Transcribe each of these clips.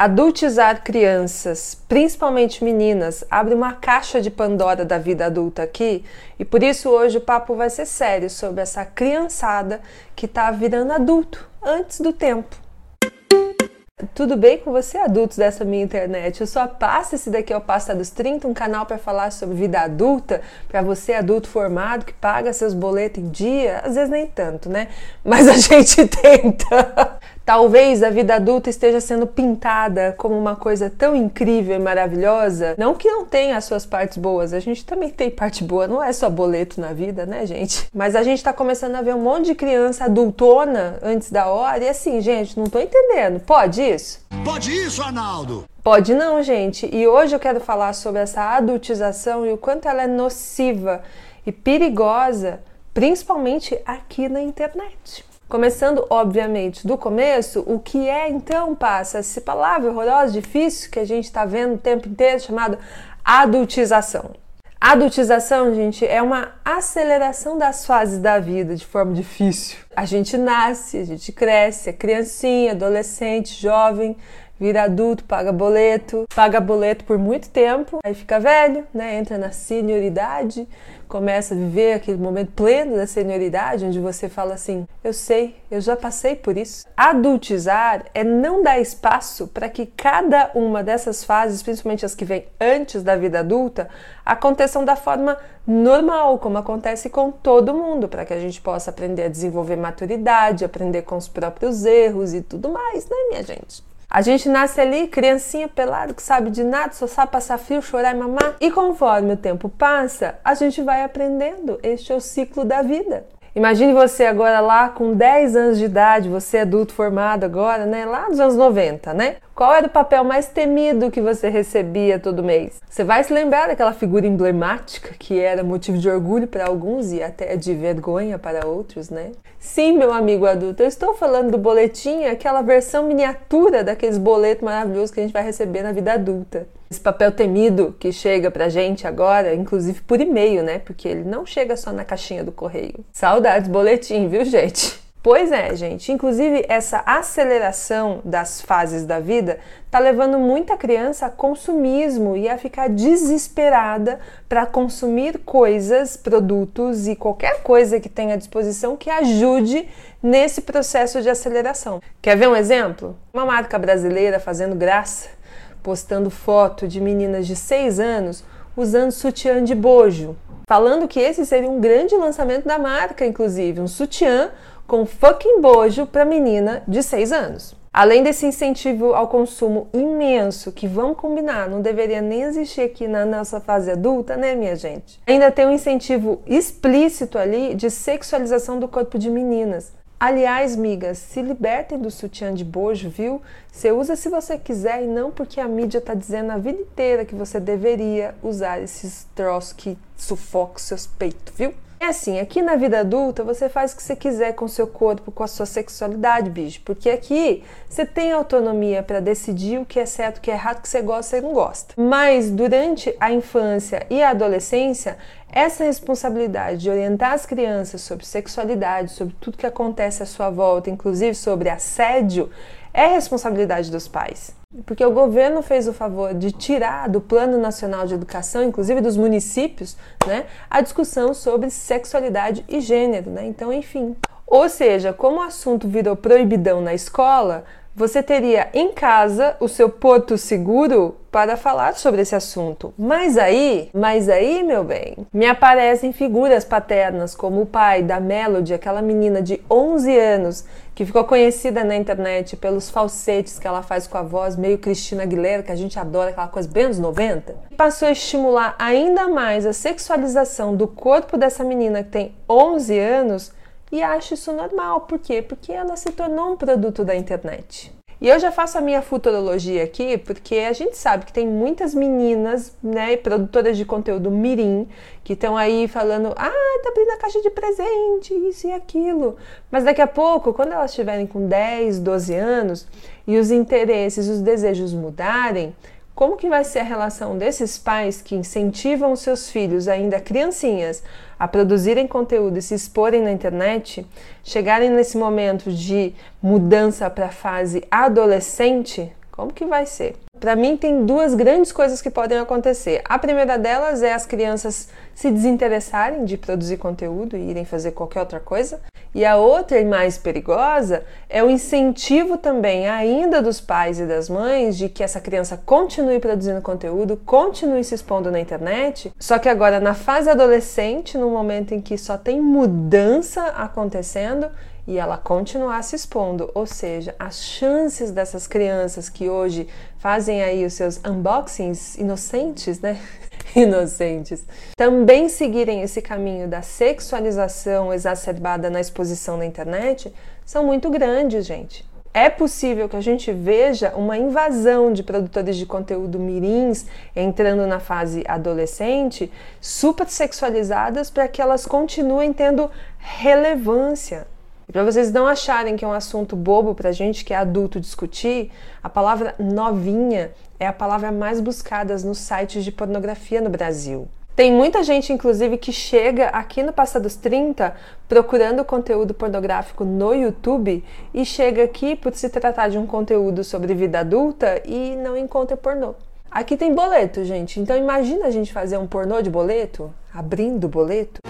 Adultizar crianças, principalmente meninas, abre uma caixa de Pandora da vida adulta aqui e por isso hoje o papo vai ser sério sobre essa criançada que está virando adulto antes do tempo. Tudo bem com você, adultos dessa minha internet? Eu sou a Passa, esse daqui é o Passa dos 30, um canal para falar sobre vida adulta, para você adulto formado que paga seus boletos em dia, às vezes nem tanto, né? Mas a gente tenta. Talvez a vida adulta esteja sendo pintada como uma coisa tão incrível e maravilhosa. Não que não tenha as suas partes boas, a gente também tem parte boa, não é só boleto na vida, né, gente? Mas a gente tá começando a ver um monte de criança adultona antes da hora e assim, gente, não tô entendendo. Pode isso? Pode isso, Arnaldo! Pode não, gente. E hoje eu quero falar sobre essa adultização e o quanto ela é nociva e perigosa, principalmente aqui na internet. Começando, obviamente, do começo, o que é então, passa essa palavra horrorosa, difícil, que a gente está vendo o tempo inteiro, chamado adultização. Adultização, gente, é uma aceleração das fases da vida de forma difícil. A gente nasce, a gente cresce, é criancinha, adolescente, jovem, vira adulto, paga boleto, paga boleto por muito tempo, aí fica velho, né? Entra na senioridade, começa a viver aquele momento pleno da senioridade, onde você fala assim: eu sei, eu já passei por isso. Adultizar é não dar espaço para que cada uma dessas fases, principalmente as que vêm antes da vida adulta, aconteçam da forma normal, como acontece com todo mundo, para que a gente possa aprender a desenvolver maturidade, aprender com os próprios erros e tudo mais, né, minha gente? A gente nasce ali, criancinha pelada, que sabe de nada, só sabe passar frio, chorar e mamar. E conforme o tempo passa, a gente vai aprendendo. Este é o ciclo da vida. Imagine você agora lá com 10 anos de idade, você é adulto formado agora, né? Lá dos anos 90, né? Qual era o papel mais temido que você recebia todo mês? Você vai se lembrar daquela figura emblemática que era motivo de orgulho para alguns e até de vergonha para outros, né? Sim, meu amigo adulto, eu estou falando do boletim, aquela versão miniatura daqueles boletos maravilhosos que a gente vai receber na vida adulta. Esse papel temido que chega pra gente agora, inclusive por e-mail, né? Porque ele não chega só na caixinha do correio. Saudades boletim, viu, gente? Pois é, gente. Inclusive, essa aceleração das fases da vida tá levando muita criança a consumismo e a ficar desesperada para consumir coisas, produtos e qualquer coisa que tenha à disposição que ajude nesse processo de aceleração. Quer ver um exemplo? Uma marca brasileira fazendo graça, postando foto de meninas de 6 anos usando sutiã de bojo, falando que esse seria um grande lançamento da marca, inclusive, um sutiã com fucking bojo para menina de 6 anos. Além desse incentivo ao consumo imenso, que vamos combinar, não deveria nem existir aqui na nossa fase adulta, né, minha gente? Ainda tem um incentivo explícito ali de sexualização do corpo de meninas. Aliás, migas, se libertem do sutiã de bojo, viu? Você usa se você quiser e não porque a mídia tá dizendo a vida inteira que você deveria usar esses troços que sufocam seus peitos, viu? É assim, aqui na vida adulta você faz o que você quiser com o seu corpo, com a sua sexualidade, bicho. Porque aqui você tem autonomia para decidir o que é certo, o que é errado, o que você gosta e não gosta. Mas durante a infância e a adolescência, essa responsabilidade de orientar as crianças sobre sexualidade, sobre tudo que acontece à sua volta, inclusive sobre assédio, é responsabilidade dos pais. Porque o governo fez o favor de tirar do Plano Nacional de Educação, inclusive dos municípios, né, a discussão sobre sexualidade e gênero. Né? Então, enfim. Ou seja, como o assunto virou proibidão na escola, você teria em casa o seu porto seguro para falar sobre esse assunto. Mas aí, mas aí, meu bem, me aparecem figuras paternas como o pai da Melody, aquela menina de 11 anos que ficou conhecida na internet pelos falsetes que ela faz com a voz meio Cristina Aguilera, que a gente adora aquela coisa bem dos 90. Passou a estimular ainda mais a sexualização do corpo dessa menina que tem 11 anos e acho isso normal. Por quê? Porque ela se tornou um produto da internet. E eu já faço a minha futurologia aqui, porque a gente sabe que tem muitas meninas, né, produtoras de conteúdo mirim, que estão aí falando, ah, tá abrindo a caixa de presente, isso e aquilo. Mas daqui a pouco, quando elas estiverem com 10, 12 anos e os interesses, os desejos mudarem, como que vai ser a relação desses pais que incentivam seus filhos, ainda criancinhas, a produzirem conteúdo e se exporem na internet, chegarem nesse momento de mudança para a fase adolescente, Como que vai ser? Para mim, tem duas grandes coisas que podem acontecer. A primeira delas é as crianças se desinteressarem de produzir conteúdo e irem fazer qualquer outra coisa. E a outra e mais perigosa é o incentivo também ainda dos pais e das mães de que essa criança continue produzindo conteúdo, continue se expondo na internet. Só que agora na fase adolescente, no momento em que só tem mudança acontecendo, e ela continuar se expondo, ou seja, as chances dessas crianças que hoje fazem aí os seus unboxings inocentes, né? inocentes, também seguirem esse caminho da sexualização exacerbada na exposição na internet, são muito grandes, gente. É possível que a gente veja uma invasão de produtores de conteúdo mirins entrando na fase adolescente, super sexualizadas, para que elas continuem tendo relevância. E para vocês não acharem que é um assunto bobo para gente que é adulto discutir, a palavra novinha é a palavra mais buscada nos sites de pornografia no Brasil. Tem muita gente, inclusive, que chega aqui no Passa dos 30 procurando conteúdo pornográfico no YouTube e chega aqui por se tratar de um conteúdo sobre vida adulta e não encontra pornô. Aqui tem boleto, gente. Então imagina a gente fazer um pornô de boleto, abrindo boleto.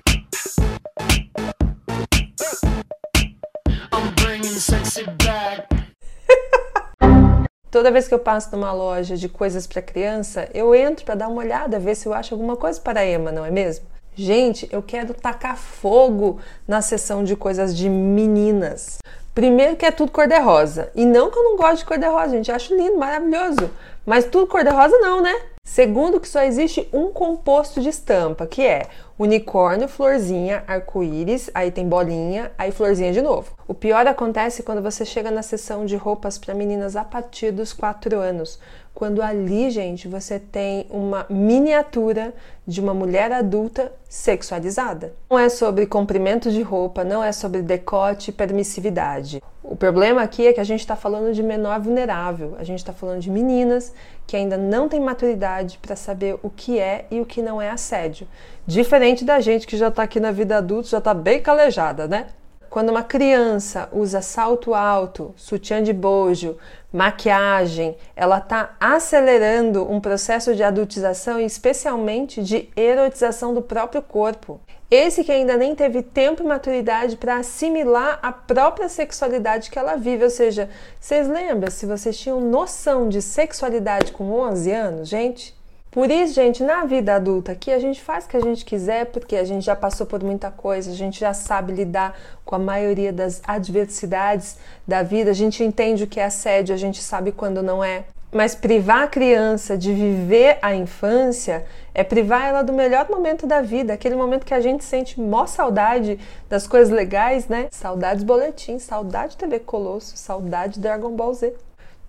Toda vez que eu passo numa loja de coisas para criança, eu entro para dar uma olhada, ver se eu acho alguma coisa para a Emma, não é mesmo? Gente, eu quero tacar fogo na seção de coisas de meninas. Primeiro que é tudo cor-de-rosa. E não que eu não gosto de cor-de-rosa, gente, acho lindo, maravilhoso. Mas tudo cor-de-rosa não, né? Segundo que só existe um composto de estampa, que é unicórnio, florzinha, arco-íris, aí tem bolinha, aí florzinha de novo. O pior acontece quando você chega na seção de roupas para meninas a partir dos 4 anos, quando ali, gente, você tem uma miniatura de uma mulher adulta sexualizada. Não é sobre comprimento de roupa, não é sobre decote e permissividade. O problema aqui é que a gente está falando de menor vulnerável, a gente está falando de meninas que ainda não têm maturidade para saber o que é e o que não é assédio. Diferente da gente que já está aqui na vida adulta, já está bem calejada, né? Quando uma criança usa salto alto, sutiã de bojo, maquiagem, ela está acelerando um processo de adultização e especialmente de erotização do próprio corpo. Esse que ainda nem teve tempo e maturidade para assimilar a própria sexualidade que ela vive, ou seja, vocês lembram se vocês tinham noção de sexualidade com 11 anos, gente? Por isso, gente, na vida adulta aqui a gente faz o que a gente quiser porque a gente já passou por muita coisa, a gente já sabe lidar com a maioria das adversidades da vida, a gente entende o que é assédio, a gente sabe quando não é. Mas privar a criança de viver a infância é privar ela do melhor momento da vida, aquele momento que a gente sente mó saudade das coisas legais, né? Saudades boletim, saudade TV Colosso, saudade Dragon Ball Z.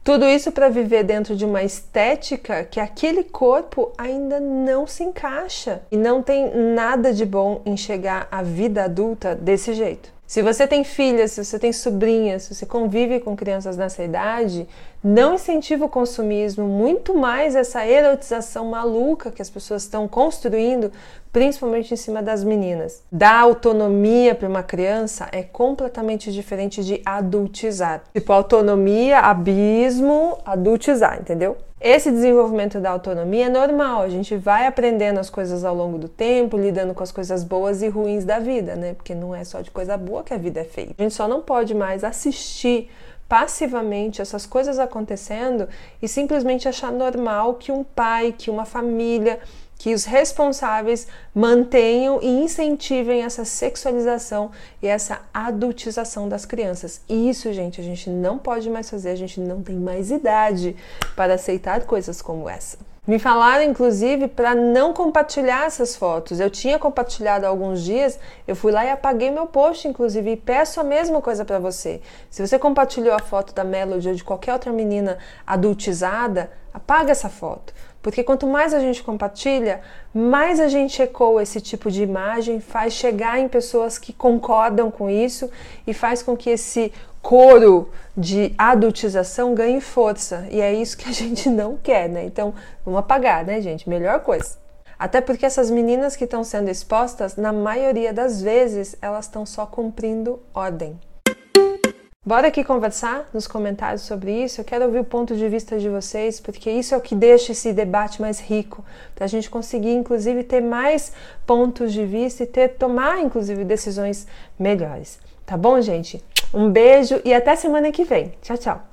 Tudo isso para viver dentro de uma estética que aquele corpo ainda não se encaixa e não tem nada de bom em chegar à vida adulta desse jeito. Se você tem filhas, se você tem sobrinhas, se você convive com crianças nessa idade, não incentiva o consumismo, muito mais essa erotização maluca que as pessoas estão construindo, principalmente em cima das meninas. Dar autonomia para uma criança é completamente diferente de adultizar. Tipo, autonomia, abismo, adultizar, entendeu? Esse desenvolvimento da autonomia é normal, a gente vai aprendendo as coisas ao longo do tempo, lidando com as coisas boas e ruins da vida, né? Porque não é só de coisa boa que a vida é feita. A gente só não pode mais assistir passivamente essas coisas acontecendo e simplesmente achar normal que um pai, que uma família, que os responsáveis mantenham e incentivem essa sexualização e essa adultização das crianças. E isso, gente, a gente não pode mais fazer, a gente não tem mais idade para aceitar coisas como essa. Me falaram, inclusive, para não compartilhar essas fotos. Eu tinha compartilhado há alguns dias, eu fui lá e apaguei meu post, inclusive, e peço a mesma coisa para você. Se você compartilhou a foto da Melody ou de qualquer outra menina adultizada, apaga essa foto. Porque quanto mais a gente compartilha, mais a gente ecoa esse tipo de imagem, faz chegar em pessoas que concordam com isso e faz com que esse coro de adultização ganhe força. E é isso que a gente não quer, né? Então, vamos apagar, né, gente? Melhor coisa. Até porque essas meninas que estão sendo expostas, na maioria das vezes, elas estão só cumprindo ordem. Bora aqui conversar nos comentários sobre isso. Eu quero ouvir o ponto de vista de vocês, porque isso é o que deixa esse debate mais rico, para a gente conseguir, inclusive, ter mais pontos de vista e ter tomar, inclusive, decisões melhores. Tá bom, gente? Um beijo e até semana que vem. Tchau, tchau.